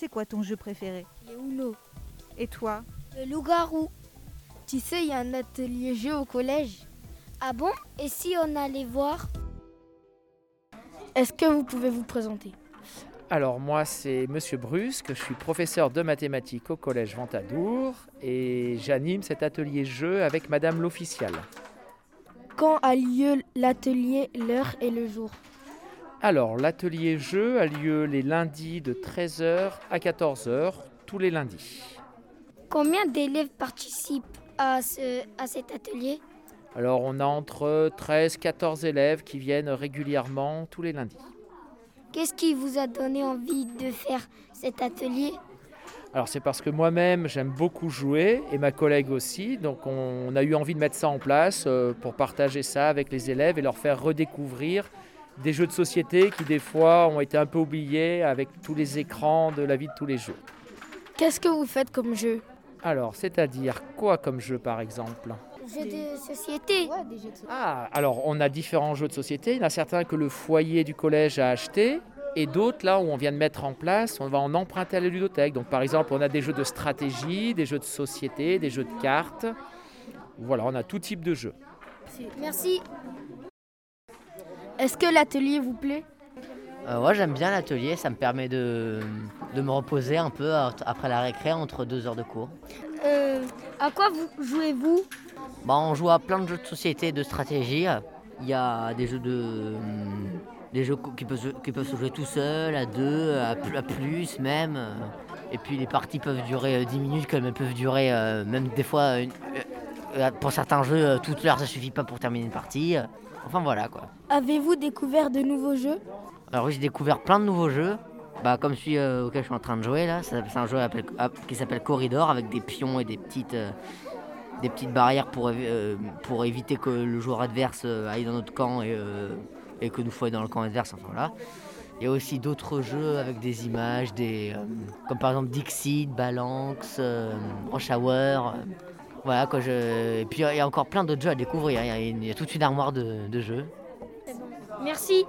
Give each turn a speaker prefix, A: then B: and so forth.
A: C'est quoi ton jeu préféré?
B: Les Uno.
A: Et toi?
B: Le loup-garou.
C: Tu sais, il y a un atelier jeu au collège.
B: Ah bon? Et si on allait voir?
C: Est-ce que vous pouvez vous présenter?
D: Alors moi c'est Monsieur Brusque, je suis professeur de mathématiques au collège Ventadour et j'anime cet atelier jeu avec Madame l'officiale.
C: Quand a lieu l'atelier, l'heure et le jour?
D: Alors l'atelier jeu a lieu les lundis de 13h à 14h, tous les lundis.
B: Combien d'élèves participent à, ce, à cet atelier?
D: Alors on a entre 13 et 14 élèves qui viennent régulièrement tous les lundis.
B: Qu'est-ce qui vous a donné envie de faire cet atelier?
D: Alors c'est parce que moi-même j'aime beaucoup jouer et ma collègue aussi, donc on a eu envie de mettre ça en place euh, pour partager ça avec les élèves et leur faire redécouvrir des jeux de société qui des fois ont été un peu oubliés avec tous les écrans de la vie de tous les jours.
C: Qu'est-ce que vous faites comme jeu?
D: Alors c'est-à-dire quoi comme jeu par exemple?
B: Jeux de société
D: Ah, alors on a différents jeux de société. Il y en a certains que le foyer du collège a acheté et d'autres là où on vient de mettre en place, on va en emprunter à la ludothèque. Donc par exemple, on a des jeux de stratégie, des jeux de société, des jeux de cartes. Voilà, on a tout type de jeux.
B: Merci.
C: Est-ce que l'atelier vous plaît?
E: Euh, ouais, j'aime bien l'atelier, ça me permet de, de me reposer un peu après la récré entre deux heures de cours.
B: Euh, à quoi vous jouez-vous?
E: Bah, on joue à plein de jeux de société, de stratégie. Il y a des jeux de des jeux qui peuvent, se- qui peuvent se jouer tout seul, à deux, à, pl- à plus même. Et puis les parties peuvent durer euh, 10 minutes comme elles peuvent durer euh, même des fois une- euh, pour certains jeux euh, toute l'heure ça suffit pas pour terminer une partie. Enfin voilà quoi.
C: Avez-vous découvert de nouveaux jeux?
E: Alors oui, j'ai découvert plein de nouveaux jeux. Bah, comme celui euh, auquel je suis en train de jouer là, c'est un jeu qui s'appelle Corridor avec des pions et des petites, euh, des petites barrières pour, euh, pour éviter que le joueur adverse aille dans notre camp et, et que nous soyons dans le camp adverse. Enfin, voilà. Il y a aussi d'autres jeux avec des images, des, comme par exemple Dixit, Balanx, euh, Rush Hour. Voilà, quoi, je... Et puis il y a encore plein d'autres jeux à découvrir. Il y a, une- il y a toute une armoire de jeux.
B: Merci.